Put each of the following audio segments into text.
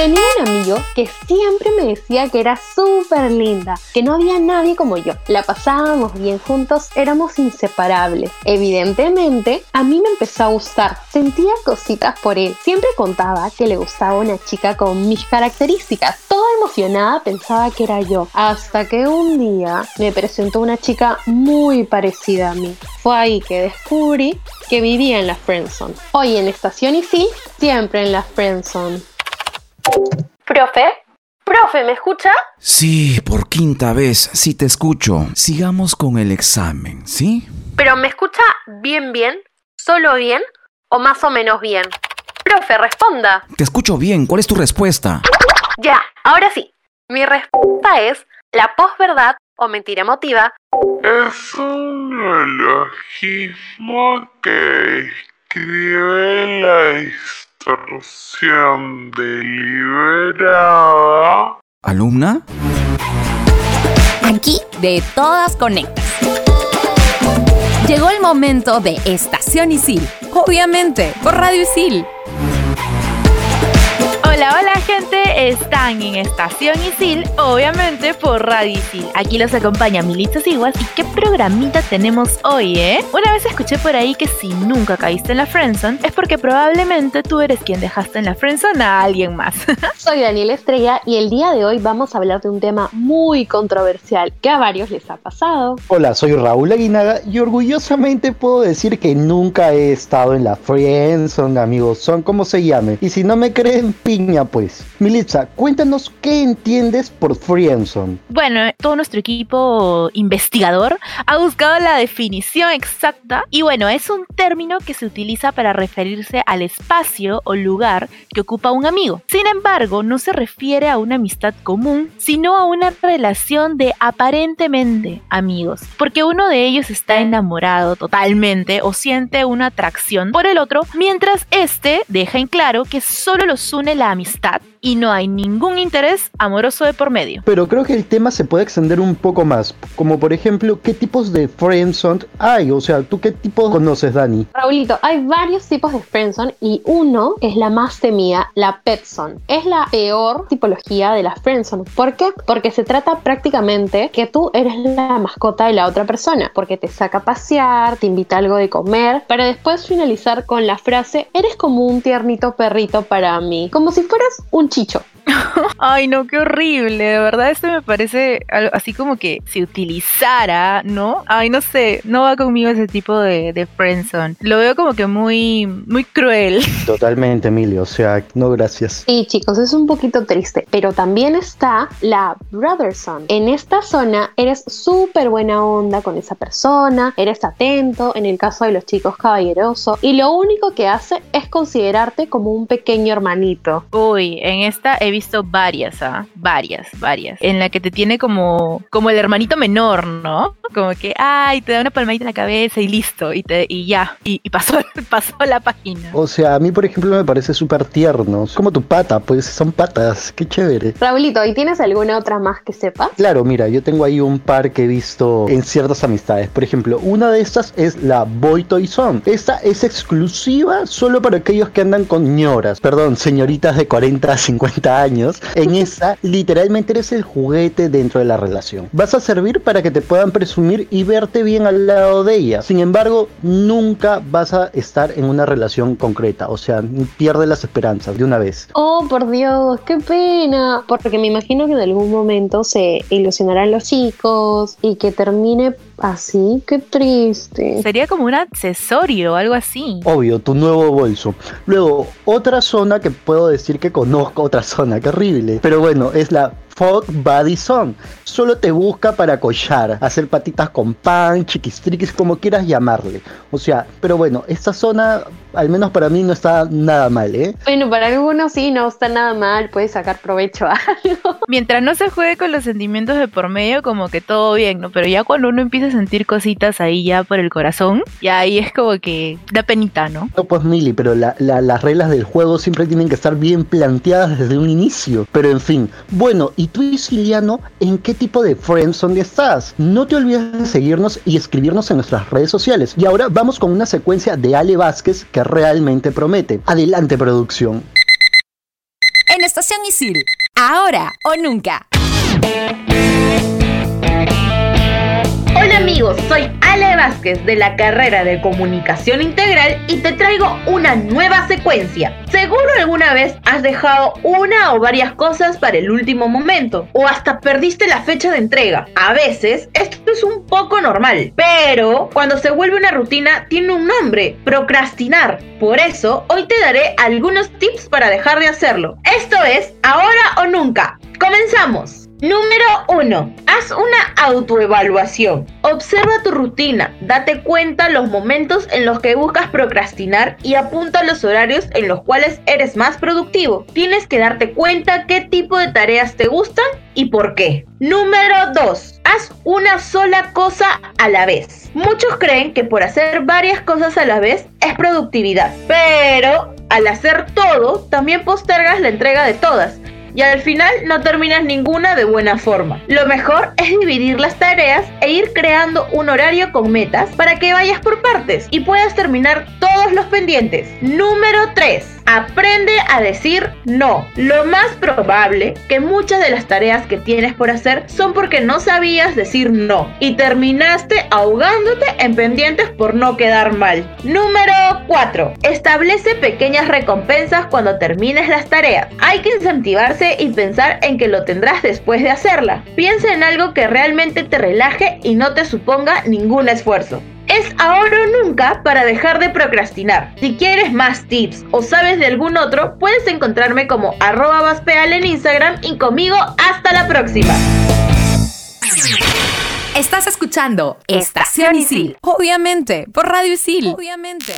Tenía un amigo que siempre me decía que era súper linda, que no había nadie como yo. La pasábamos bien juntos, éramos inseparables. Evidentemente, a mí me empezó a gustar, sentía cositas por él. Siempre contaba que le gustaba una chica con mis características. Toda emocionada pensaba que era yo, hasta que un día me presentó una chica muy parecida a mí. Fue ahí que descubrí que vivía en la Friendzone. Hoy en Estación sí, siempre en la Friendzone. ¿Profe? ¿Profe, me escucha? Sí, por quinta vez, sí te escucho. Sigamos con el examen, ¿sí? ¿Pero me escucha bien, bien? ¿Solo bien? ¿O más o menos bien? Profe, responda. Te escucho bien, ¿cuál es tu respuesta? Ya, ahora sí. Mi respuesta es la posverdad o mentira emotiva. Es un neologismo que escribe la distorsión deliberada. ¿Alumna? Aquí de todas conectas. Llegó el momento de Estación Isil. Obviamente, por Radio Isil. Hola, hola gente, están en Estación Isil, obviamente por Radio Isil. Aquí los acompaña Militza Siguas y qué programita tenemos hoy, ¿eh? Una vez escuché por ahí que si nunca caíste en la friendzone es porque probablemente tú eres quien dejaste en la friendzone a alguien más. Soy Daniel Estrella y el día de hoy vamos a hablar de un tema muy controversial que a varios les ha pasado. Hola, soy Raúl Aguinaga y orgullosamente puedo decir que nunca he estado en la friendzone, amigos, son como se llame. Y si no me creen, piña pues. Militza, cuéntanos qué entiendes por friendzone. Bueno, todo nuestro equipo investigador ha buscado la definición exacta y bueno, es un término que se utiliza para referirse al espacio o lugar que ocupa un amigo. Sin embargo, no se refiere a una amistad común, sino a una relación de aparentemente amigos, porque uno de ellos está enamorado totalmente o siente una atracción por el otro, mientras este deja en claro que solo los une la amistad y no hay ningún interés amoroso de por medio. Pero creo que el tema se puede extender un poco más, como por ejemplo, ¿qué tipos de friendzone hay? O sea, ¿tú qué tipo conoces, Dani? Raulito, hay varios tipos de friendzone y uno es la más temida, la petzone. Es la peor tipología de la friendzone. ¿Por qué? Porque se trata prácticamente que tú eres la mascota de la otra persona, porque te saca a pasear, te invita algo de comer, para después finalizar con la frase, eres como un tiernito perrito para mí, como si fueras un chicho. Ay, no, qué horrible. De verdad, esto me parece algo así como que se utilizara, ¿no? Ay, no sé, no va conmigo ese tipo de, de friendzone. Lo veo como que muy, muy cruel. Totalmente, Emilio. O sea, no gracias. Sí, chicos, es un poquito triste. Pero también está la brotherson. En esta zona eres súper buena onda con esa persona, eres atento, en el caso de los chicos caballeroso, y lo único que hace es considerarte como un pequeño hermanito. Uy, en esta he visto varias, ¿ah? Varias, varias. En la que te tiene como, como el hermanito menor, ¿no? Como que, ay, te da una palmadita en la cabeza y listo, y, te, y ya, y, y pasó, pasó la página. O sea, a mí, por ejemplo, me parece súper tierno. Es como tu pata, pues son patas. Qué chévere. Raulito, ¿y tienes alguna otra más que sepas? Claro, mira, yo tengo ahí un par que he visto en ciertas amistades. Por ejemplo, una de estas es la Boy Toy Song. Esta es exclusiva solo para aquellos que andan con ñoras, perdón, señoritas de 40 a 50 años. En esa, literalmente eres el juguete dentro de la relación. Vas a servir para que te puedan presumir y verte bien al lado de ella. Sin embargo, nunca vas a estar en una relación concreta. O sea, pierde las esperanzas de una vez. Oh, por Dios, qué pena. Porque me imagino que en algún momento se ilusionarán los chicos y que termine así. Qué triste. Sería como un accesorio o algo así. Obvio, tu nuevo bolso. Luego, otra zona que puedo decir que conozco, otra zona, horrible. Pero bueno, es la Fog Body Zone. Solo te busca para collar, hacer patitas con pan, chiquistriquis, como quieras llamarle. O sea, pero bueno, esta zona, al menos para mí, no está nada mal, ¿eh? Bueno, para algunos sí, no está nada mal, puedes sacar provecho a algo. Mientras no se juegue con los sentimientos de por medio, como que todo bien, ¿no? Pero ya cuando uno empieza a sentir cositas ahí ya por el corazón, ya ahí es como que da penita, ¿no? No, pues Mili, pero la- la- las reglas del juego siempre tienen que estar bien planteadas desde un inicio. Pero en fin, bueno, ¿Y tú, Isiliano, en qué tipo de friendzone estás? No te olvides de seguirnos y escribirnos en nuestras redes sociales. Y ahora vamos con una secuencia de Ale Vázquez que realmente promete. Adelante, producción. En Estación Isil, ahora o nunca. Hola amigos, soy Ale Vázquez de la carrera de Comunicación Integral y te traigo una nueva secuencia. Seguro alguna vez has dejado una o varias cosas para el último momento o hasta perdiste la fecha de entrega. A veces esto es un poco normal, pero cuando se vuelve una rutina tiene un nombre, procrastinar. Por eso hoy te daré algunos tips para dejar de hacerlo. Esto es ahora o nunca. Comenzamos. Número 1. Haz una autoevaluación. Observa tu rutina, date cuenta los momentos en los que buscas procrastinar y apunta los horarios en los cuales eres más productivo. Tienes que darte cuenta qué tipo de tareas te gustan y por qué. Número 2. Haz una sola cosa a la vez. Muchos creen que por hacer varias cosas a la vez es productividad, pero al hacer todo también postergas la entrega de todas y al final no terminas ninguna de buena forma. Lo mejor es dividir las tareas e ir creando un horario con metas para que vayas por partes y puedas terminar todos los pendientes. Número 3. Aprende a decir no. Lo más probable que muchas de las tareas que tienes por hacer son porque no sabías decir no y terminaste ahogándote en pendientes por no quedar mal. Número 4. Establece pequeñas recompensas cuando termines las tareas. Hay que incentivarse y pensar en que lo tendrás después de hacerla. Piensa en algo que realmente te relaje y no te suponga ningún esfuerzo. Es ahora o nunca para dejar de procrastinar. Si quieres más tips o sabes de algún otro, puedes encontrarme como arroba vaspeal en Instagram y conmigo hasta la próxima. Estás escuchando Estación Isil, obviamente, por Radio Isil. Obviamente.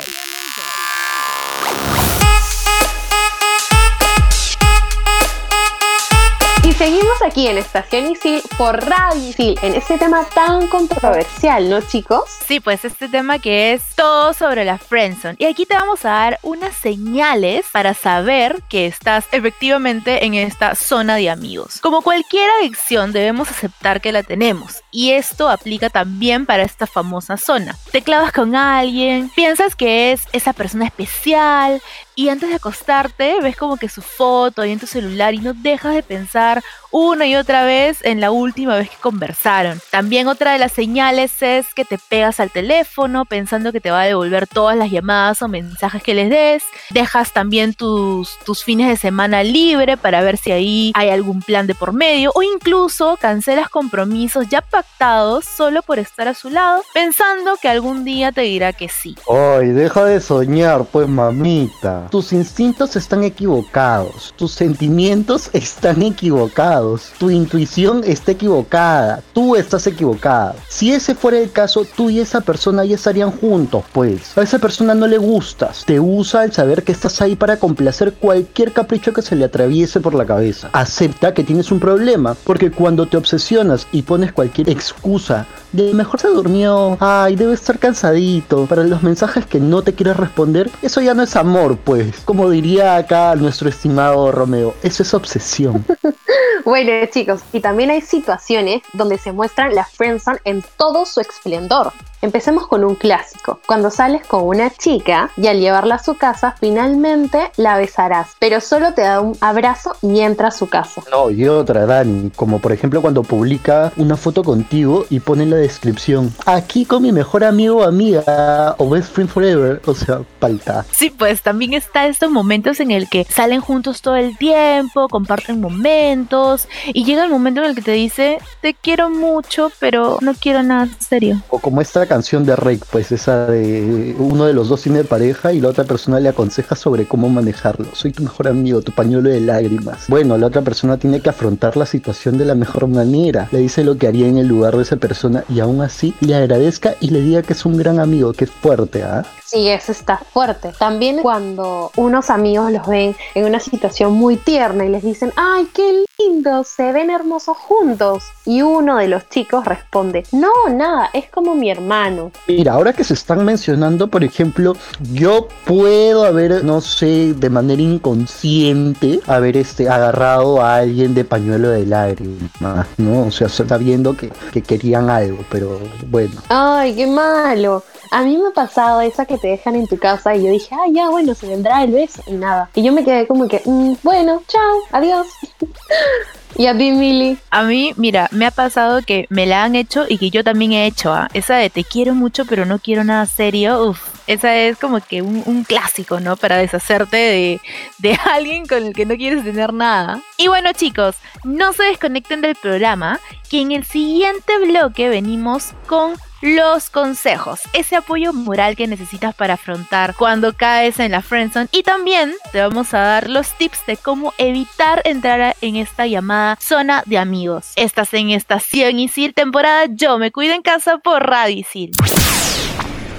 Seguimos aquí en Estación Isil por Radio Isil en este tema tan controversial, ¿no, chicos? Sí, pues este tema que es todo sobre la friendzone. Y aquí te vamos a dar unas señales para saber que estás efectivamente en esta zona de amigos. Como cualquier adicción, debemos aceptar que la tenemos. Y esto aplica también para esta famosa zona. Te clavas con alguien, piensas que es esa persona especial, y antes de acostarte ves como que su foto ahí en tu celular y no dejas de pensar una y otra vez en la última vez que conversaron. También otra de las señales es que te pegas al teléfono pensando que te va a devolver todas las llamadas o mensajes que les des. Dejas también tus, tus fines de semana libre para ver si ahí hay algún plan de por medio o incluso cancelas compromisos ya pactados solo por estar a su lado pensando que algún día te dirá que sí. Ay, deja de soñar, pues mamita. Tus instintos están equivocados, tus sentimientos están equivocados, tu intuición está equivocada, tú estás equivocada. Si ese fuera el caso, tú y esa persona ya estarían juntos, pues. A esa persona no le gustas, te usa al saber que estás ahí para complacer cualquier capricho que se le atraviese por la cabeza. Acepta que tienes un problema, porque cuando te obsesionas y pones cualquier excusa de mejor se durmió, ay, debe estar cansadito, para los mensajes que no te quieres responder, eso ya no es amor, pues. Como diría acá nuestro estimado Romeo, eso es obsesión. Bueno, chicos, y también hay situaciones donde se muestran la friendzone en todo su esplendor. Empecemos con un clásico. Cuando sales con una chica y al llevarla a su casa, finalmente la besarás, pero solo te da un abrazo y entra a su casa. No, y otra, Dani, como por ejemplo cuando publica una foto contigo y pone en la descripción, aquí con mi mejor amigo o amiga o best friend forever, o sea, palta. Sí, pues también está estos momentos en el que salen juntos todo el tiempo, comparten momentos y llega el momento en el que te dice, te quiero mucho, pero no quiero nada serio. O como esta canción de Rake, pues esa de uno de los dos tiene pareja y la otra persona le aconseja sobre cómo manejarlo. Soy tu mejor amigo, tu pañuelo de lágrimas. Bueno, la otra persona tiene que afrontar la situación de la mejor manera. Le dice lo que haría en el lugar de esa persona y aún así le agradezca y le diga que es un gran amigo, que es fuerte, ¿ah? Sí, eso está fuerte. También cuando unos amigos los ven en una situación muy tierna y les dicen, ay, qué lindo se ven hermosos juntos. Y uno de los chicos responde, no, nada, es como mi hermano. Mira, ahora que se están mencionando, por ejemplo, yo puedo haber, no sé, de manera inconsciente, haber este, agarrado a alguien de pañuelo de lágrimas, ¿no? O sea, sabiendo que, que querían algo, pero bueno. Ay, qué malo. A mí me ha pasado esa que te dejan en tu casa y yo dije, ah, ya, bueno, se vendrá el beso y nada. Y yo me quedé como que, "Mm, bueno, chao, adiós. y a ti, Mili. A mí, mira, me ha pasado que me la han hecho y que yo también he hecho. ¿ah? Esa de te quiero mucho, pero no quiero nada serio. Uf, esa es como que un, un clásico, ¿no? Para deshacerte de, de alguien con el que no quieres tener nada. Y bueno, chicos, no se desconecten del programa, que en el siguiente bloque venimos con los consejos, ese apoyo moral que necesitas para afrontar cuando caes en la friendzone y también te vamos a dar los tips de cómo evitar entrar en esta llamada zona de amigos. Estás en Estación Isil, temporada Yo me cuido en casa por Radio Isil.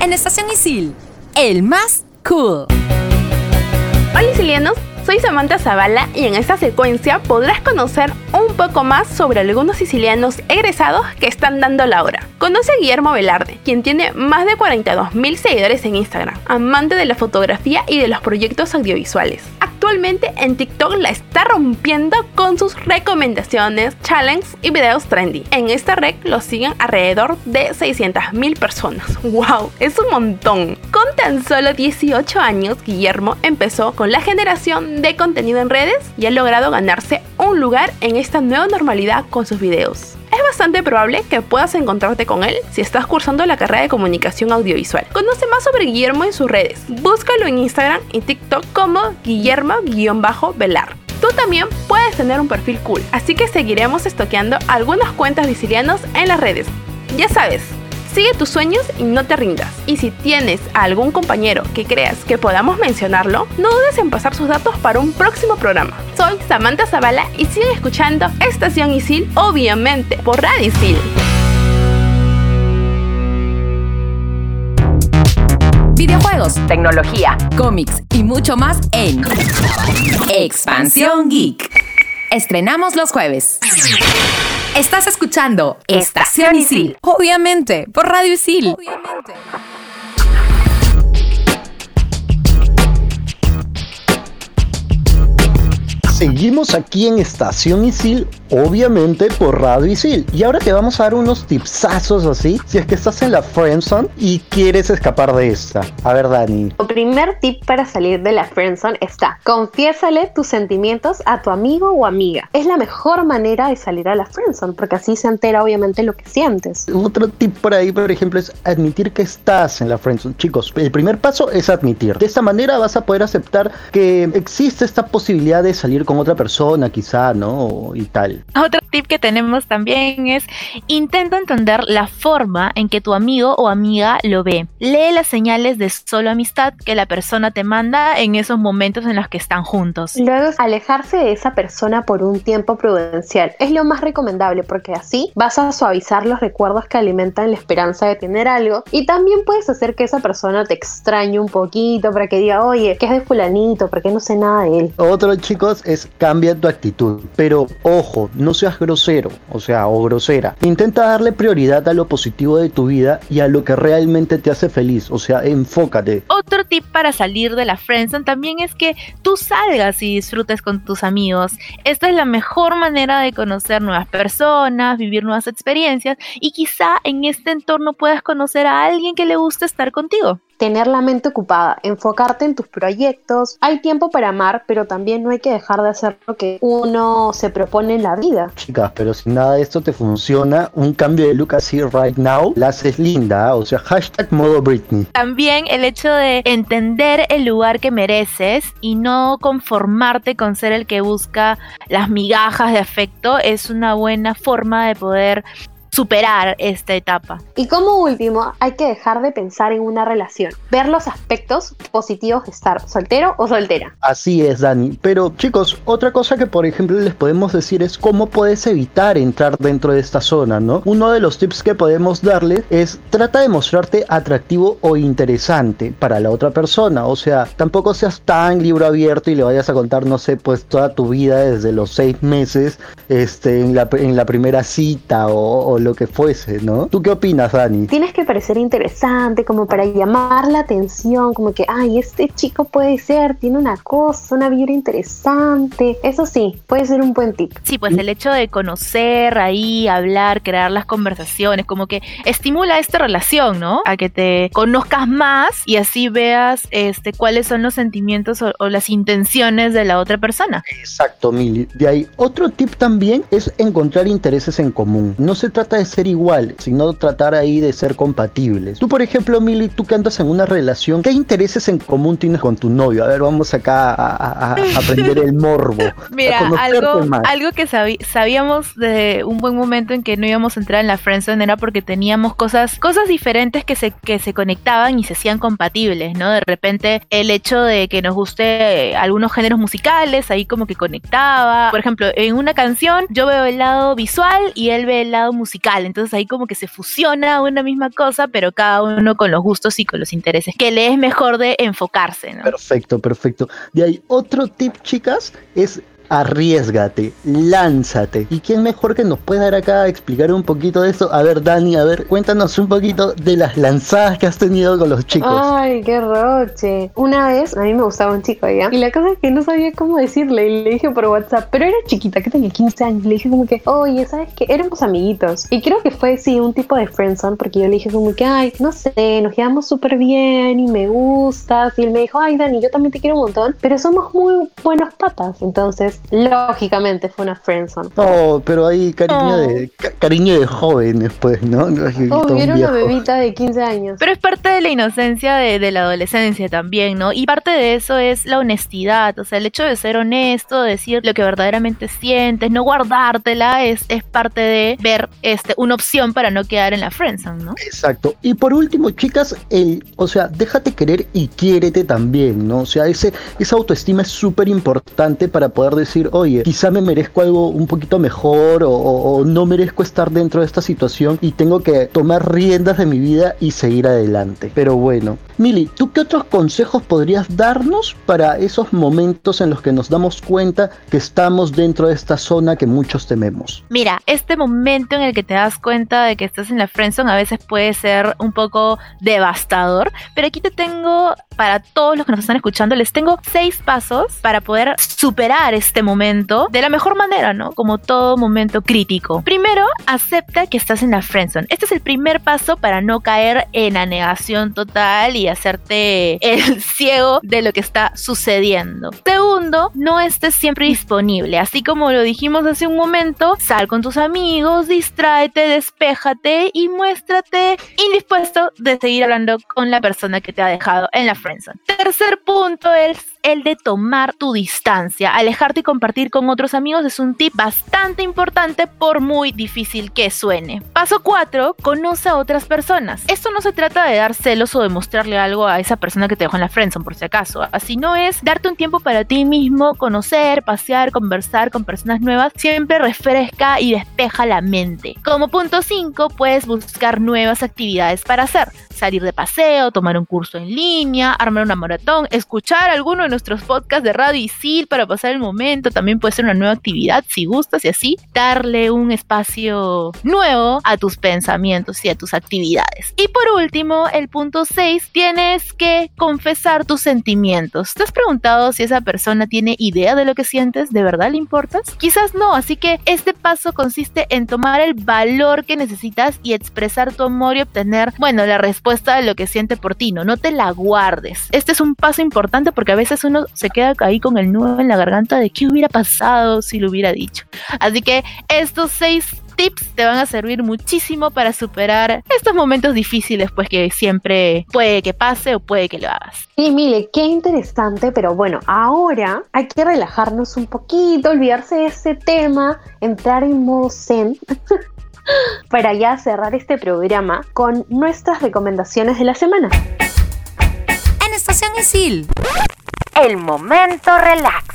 En Estación Isil, el más cool. Hola Isilianos, soy Samantha Zavala y en esta secuencia podrás conocer un poco más sobre algunos sicilianos egresados que están dando la hora. Conoce a Guillermo Velarde, quien tiene más de 42 mil seguidores en Instagram, amante de la fotografía y de los proyectos audiovisuales. Actualmente en TikTok la está rompiendo con sus recomendaciones, challenges y videos trendy. En esta red lo siguen alrededor de 600 mil personas. ¡Wow! Es un montón. Con tan solo 18 años, Guillermo empezó con la generación de contenido en redes y ha logrado ganarse un lugar en esta nueva normalidad con sus videos. Es bastante probable que puedas encontrarte con él si estás cursando la carrera de comunicación audiovisual. Conoce más sobre Guillermo en sus redes. Búscalo en Instagram y TikTok como Guillermo-Velar. Tú también puedes tener un perfil cool, así que seguiremos estoqueando algunas cuentas sicilianos en las redes. Ya sabes, Sigue tus sueños y no te rindas. Y si tienes a algún compañero que creas que podamos mencionarlo, no dudes en pasar sus datos para un próximo programa. Soy Samantha Zavala y siguen escuchando Estación Isil, obviamente, por Radio Isil. Videojuegos, tecnología, cómics y mucho más en Expansión Geek. Estrenamos los jueves. Estás escuchando Estación Isil, obviamente, por Radio Isil. Seguimos aquí en Estación Isil, obviamente por Radio Isil. Y ahora te vamos a dar unos tipsazos así, si es que estás en la friendzone y quieres escapar de esta. A ver, Dani. El primer tip para salir de la friendzone está, confiésale tus sentimientos a tu amigo o amiga. Es la mejor manera de salir a la friendzone, porque así se entera obviamente lo que sientes. Otro tip por ahí, por ejemplo, es admitir que estás en la friendzone. Chicos, el primer paso es admitir. De esta manera vas a poder aceptar que existe esta posibilidad de salir con otra persona, quizá, ¿no? Y tal. Otro tip que tenemos también es intenta entender la forma en que tu amigo o amiga lo ve. Lee las señales de solo amistad que la persona te manda en esos momentos en los que están juntos. Luego es alejarse de esa persona por un tiempo prudencial. Es lo más recomendable porque así vas a suavizar los recuerdos que alimentan la esperanza de tener algo y también puedes hacer que esa persona te extrañe un poquito para que diga, oye, ¿qué es de fulanito? ¿Por qué no sé nada de él? Otro, chicos, es cambia tu actitud. Pero ojo, no seas grosero, o sea, o grosera. Intenta darle prioridad a lo positivo de tu vida y a lo que realmente te hace feliz. O sea, enfócate. Otro tip para salir de la friendzone también es que tú salgas y disfrutes con tus amigos. Esta es la mejor manera de conocer nuevas personas, vivir nuevas experiencias y quizá en este entorno puedas conocer a alguien que le guste estar contigo tener la mente ocupada, enfocarte en tus proyectos. Hay tiempo para amar, pero también no hay que dejar de hacer lo que uno se propone en la vida. Chicas, pero si nada de esto te funciona, un cambio de look así right now, la haces linda, o sea, hashtag modo Britney. También el hecho de entender el lugar que mereces y no conformarte con ser el que busca las migajas de afecto es una buena forma de poder superar esta etapa. Y como último, hay que dejar de pensar en una relación, ver los aspectos positivos de estar soltero o soltera. Así es, Dani. Pero chicos, otra cosa que por ejemplo les podemos decir es cómo puedes evitar entrar dentro de esta zona, ¿no? Uno de los tips que podemos darle es trata de mostrarte atractivo o interesante para la otra persona. O sea, tampoco seas tan libro abierto y le vayas a contar, no sé, pues toda tu vida desde los seis meses este, en, la, en la primera cita o, o lo que fuese, ¿no? ¿Tú qué opinas, Dani? Tienes que parecer interesante como para llamar la atención, como que, ay, este chico puede ser, tiene una cosa, una vibra interesante. Eso sí, puede ser un buen tip. Sí, pues el hecho de conocer ahí, hablar, crear las conversaciones, como que estimula esta relación, ¿no? A que te conozcas más y así veas este, cuáles son los sentimientos o, o las intenciones de la otra persona. Exacto, Mili. De ahí, otro tip también es encontrar intereses en común. No se trata de ser igual, sino tratar ahí de ser compatibles. Tú, por ejemplo, Mili, tú que andas en una relación, ¿qué intereses en común tienes con tu novio? A ver, vamos acá a, aprender el morbo. Mira, algo, más. algo que sabíamos de un buen momento en que no íbamos a entrar en la friendzone era porque teníamos cosas, cosas diferentes que se, que se conectaban y se hacían compatibles, ¿no? De repente el hecho de que nos guste algunos géneros musicales, ahí como que conectaba. Por ejemplo, en una canción yo veo el lado visual y él ve el lado musical, entonces ahí como que se fusiona una misma cosa, pero cada uno con los gustos y con los intereses, que le es mejor de enfocarse. Perfecto, perfecto. De ahí, otro tip, chicas, es arriesgate, lánzate. ¿Y quién mejor que nos puede dar acá a explicar un poquito de eso? A ver, Dani, a ver, cuéntanos un poquito de las lanzadas que has tenido con los chicos. Ay, qué roche. Una vez a mí me gustaba un chico ya. Y la cosa es que no sabía cómo decirle. Y le dije por WhatsApp, pero era chiquita, que tenía 15 años. Le dije como que, oye, ¿sabes qué? Éramos amiguitos. Y creo que fue, sí, un tipo de friendzone. Porque yo le dije como que, ay, no sé, nos llevamos súper bien y me gustas. Y él me dijo, ay, Dani, yo también te quiero un montón. Pero somos muy buenos patas. Entonces, lógicamente fue una friendzone. Oh, pero hay cariño Oh. de ca- cariño de jóvenes, pues, ¿no? No Oh, era una bebita de 15 años. Pero es parte de la inocencia de, de la adolescencia también, ¿no? Y parte de eso es la honestidad, o sea, el hecho de ser honesto, decir lo que verdaderamente sientes, no guardártela, es, es parte de ver este, una opción para no quedar en la friendzone, ¿no? Exacto. Y por último, chicas, el, o sea, déjate querer y quiérete también, ¿no? O sea, ese, esa autoestima es súper importante para poder decir, oye, quizá me merezco algo un poquito mejor o, no merezco estar dentro de esta situación y tengo que tomar riendas de mi vida y seguir adelante. Pero bueno, Mili, ¿tú qué otros consejos podrías darnos para esos momentos en los que nos damos cuenta que estamos dentro de esta zona que muchos tememos? Mira, este momento en el que te das cuenta de que estás en la friendzone a veces puede ser un poco devastador, pero aquí te tengo para todos los que nos están escuchando, les tengo seis pasos para poder superar este momento de la mejor manera, ¿no? Como todo momento crítico. Primero, acepta que estás en la friendzone. Este es el primer paso para no caer en la negación total y hacerte el ciego de lo que está sucediendo. Segundo, no estés siempre disponible. Así como lo dijimos hace un momento, sal con tus amigos, distráete, despéjate y muéstrate indispuesto de seguir hablando con la persona que te ha dejado en la friendzone. Tercer punto es el de tomar tu distancia. Alejarte y compartir con otros amigos es un tip bastante importante por muy difícil que suene. Paso 4. Conoce a otras personas. Esto no se trata de dar celos o de mostrarle algo a esa persona que te dejó en la friendzone por si acaso. Así no es darte un tiempo para ti mismo, conocer, pasear, conversar con personas nuevas. Siempre refresca y despeja la mente. Como punto 5, puedes buscar nuevas actividades para hacer. Salir de paseo, tomar un curso en línea, armar una maratón, escuchar alguno de nuestros podcasts de Radio Isil para pasar el momento. También puede ser una nueva actividad si gustas y así darle un espacio nuevo a tus pensamientos y a tus actividades. Y por último, el punto 6, tienes que confesar tus sentimientos. ¿Te has preguntado si esa persona tiene idea de lo que sientes? ¿De verdad le importas? Quizás no, así que este paso consiste en tomar el valor que necesitas y expresar tu amor y obtener, bueno, la respuesta de lo que siente por ti, ¿no? No te la guardes. Este es un paso importante porque a veces uno se queda ahí con el nudo en la garganta de qué hubiera pasado si lo hubiera dicho. Así que estos seis tips te van a servir muchísimo para superar estos momentos difíciles, pues que siempre puede que pase o puede que lo hagas. Sí, Mile, qué interesante, pero bueno, ahora hay que relajarnos un poquito, olvidarse de ese tema, entrar en modo zen para ya cerrar este programa con nuestras recomendaciones de la semana. Estación Isil. El momento relax.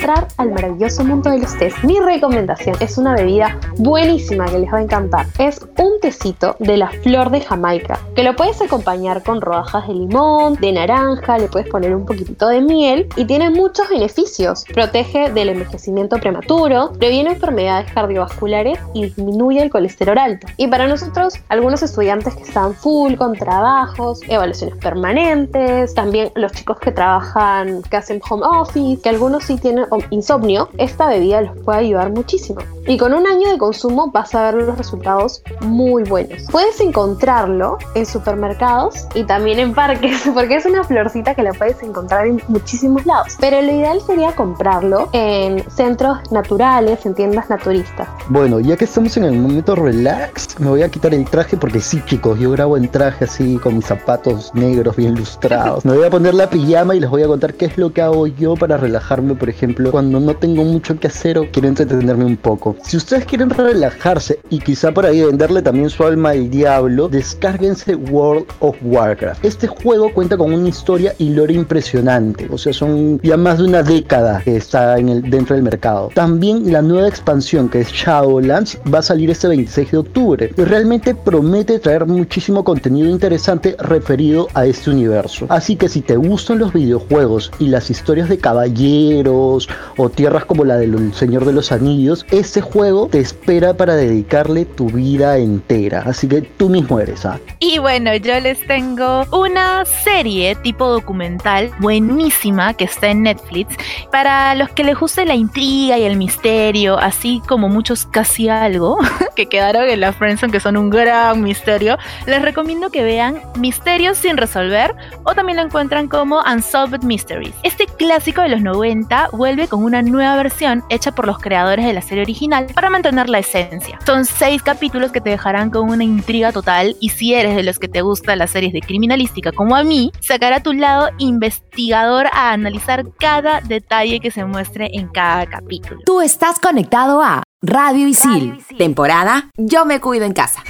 Entrar al maravilloso mundo de los tés, mi recomendación es una bebida buenísima que les va a encantar. Es un tecito de la flor de Jamaica, que lo puedes acompañar con rodajas de limón, de naranja, le puedes poner un poquitito de miel y tiene muchos beneficios. Protege del envejecimiento prematuro, previene enfermedades cardiovasculares y disminuye el colesterol alto. Y para nosotros, algunos estudiantes que están full con trabajos, evaluaciones permanentes, también los chicos que trabajan, que hacen home office, que algunos sí tienen insomnio, esta bebida les puede ayudar muchísimo. Y con un año de consumo vas a ver los resultados muy buenos. Puedes encontrarlo en supermercados y también en parques, porque es una florcita que la puedes encontrar en muchísimos lados. Pero lo ideal sería comprarlo en centros naturales, en tiendas naturistas. Bueno, ya que estamos en el momento relax, me voy a quitar el traje porque sí, chicos, yo grabo en traje así con mis zapatos negros bien lustrados. Me voy a poner la pijama y les voy a contar qué es lo que hago yo para relajarme, por ejemplo, cuando no tengo mucho que hacer o quiero entretenerme un poco. Si ustedes quieren relajarse y quizá por ahí venderle también su alma al diablo, descárguense World of Warcraft. Este juego cuenta con una historia y lore impresionante, o sea, son ya más de una década que está en el, dentro del mercado. También la nueva expansión que es Shadowlands va a salir este 26 de octubre y realmente promete traer muchísimo contenido interesante referido a este universo. Así que si te gustan los videojuegos y las historias de caballeros o tierras como la del Señor de los Anillos, este juego te espera para dedicarle tu vida entera. Así que tú mismo eres, ¿ah? Y bueno, yo les tengo una serie tipo documental buenísima que está en Netflix para los que les guste la intriga y el misterio, así como muchos casi algo que quedaron en la Friendzone que son un gran misterio. Les recomiendo que vean Misterios sin resolver o también lo encuentran como Unsolved Mysteries. Este clásico de los 90 vuelve con una nueva versión hecha por los creadores de la serie original para mantener la esencia. Son seis capítulos que te dejarán con una intriga total y si eres de los que te gustan las series de criminalística como a mí, sacará tu lado investigador a analizar cada detalle que se muestre en cada capítulo. Tú estás conectado a Radio Isil. Temporada Yo me cuido en casa.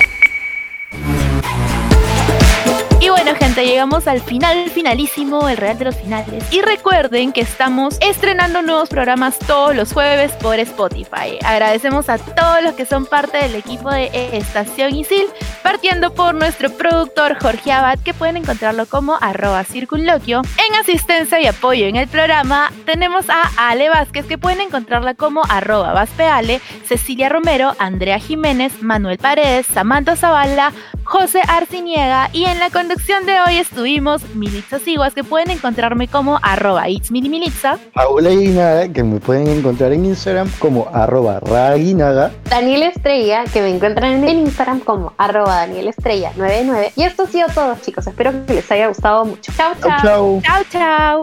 Y bueno, gente, llegamos al final, finalísimo, el real de los finales. Y recuerden que estamos estrenando nuevos programas todos los jueves por Spotify. Agradecemos a todos los que son parte del equipo de Estación Isil, partiendo por nuestro productor Jorge Abad, que pueden encontrarlo como arroba circunloquio. En asistencia y apoyo en el programa tenemos a Ale Vázquez, que pueden encontrarla como arroba vaspeale, Cecilia Romero, Andrea Jiménez, Manuel Paredes, Samantha Zavala, José Arciniega y en la conducción de hoy estuvimos Militza Siguas que pueden encontrarme como arroba itsminimilitza Paula Guinaga que me pueden encontrar en Instagram como arroba raguinaga. Daniel Estrella que me encuentran en Instagram como arroba Daniel Estrella 99 y esto ha sido todo chicos. Espero que les haya gustado mucho. Chao chao. Chao Chao, chao.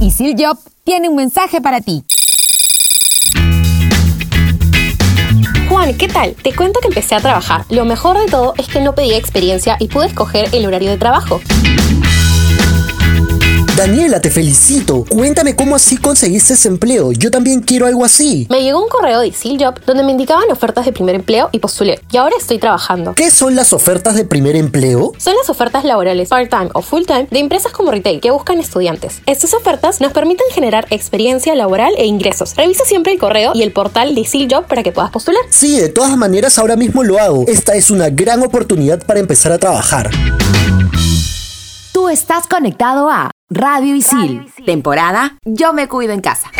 Isil Job tiene un mensaje para ti. ¿Qué tal? Te cuento que empecé a trabajar. Lo mejor de todo es que no pedí experiencia y pude escoger el horario de trabajo. Daniela, te felicito. Cuéntame cómo así conseguiste ese empleo. Yo también quiero algo así. Me llegó un correo de Job donde me indicaban ofertas de primer empleo y postulé. Y ahora estoy trabajando. ¿Qué son las ofertas de primer empleo? Son las ofertas laborales part-time o full-time de empresas como retail que buscan estudiantes. Estas ofertas nos permiten generar experiencia laboral e ingresos. Revisa siempre el correo y el portal de Job para que puedas postular. Sí, de todas maneras ahora mismo lo hago. Esta es una gran oportunidad para empezar a trabajar. Tú estás conectado a Radio Isil. Temporada Yo me cuido en casa.